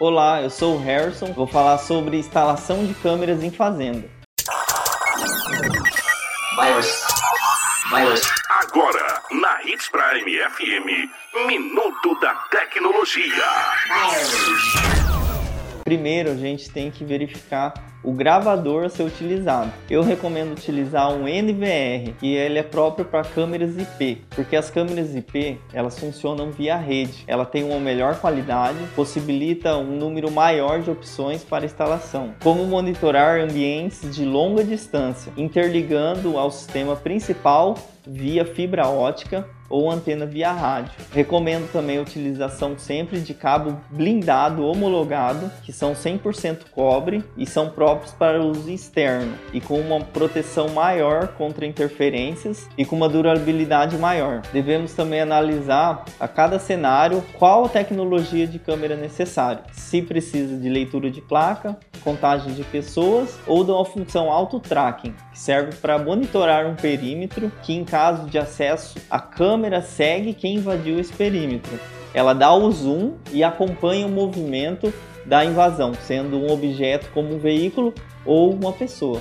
Olá, eu sou o Harrison, vou falar sobre instalação de câmeras em fazenda. Virus. Virus. Agora, na Hits Prime FM, Minuto da Tecnologia. Primeiro, a gente tem que verificar o gravador a ser utilizado. Eu recomendo utilizar um NVR, que ele é próprio para câmeras IP, porque as câmeras IP elas funcionam via rede. Ela tem uma melhor qualidade, possibilita um número maior de opções para instalação, como monitorar ambientes de longa distância, interligando ao sistema principal via fibra ótica ou antena via rádio. Recomendo também a utilização sempre de cabo blindado homologado, que são 100% cobre e são próprios para uso externo e com uma proteção maior contra interferências e com uma durabilidade maior. Devemos também analisar a cada cenário qual a tecnologia de câmera necessária, se precisa de leitura de placa, contagem de pessoas ou de uma função auto-tracking, que serve para monitorar um perímetro que em caso de acesso a câmera câmera segue quem invadiu esse perímetro. Ela dá o zoom e acompanha o movimento da invasão, sendo um objeto como um veículo ou uma pessoa.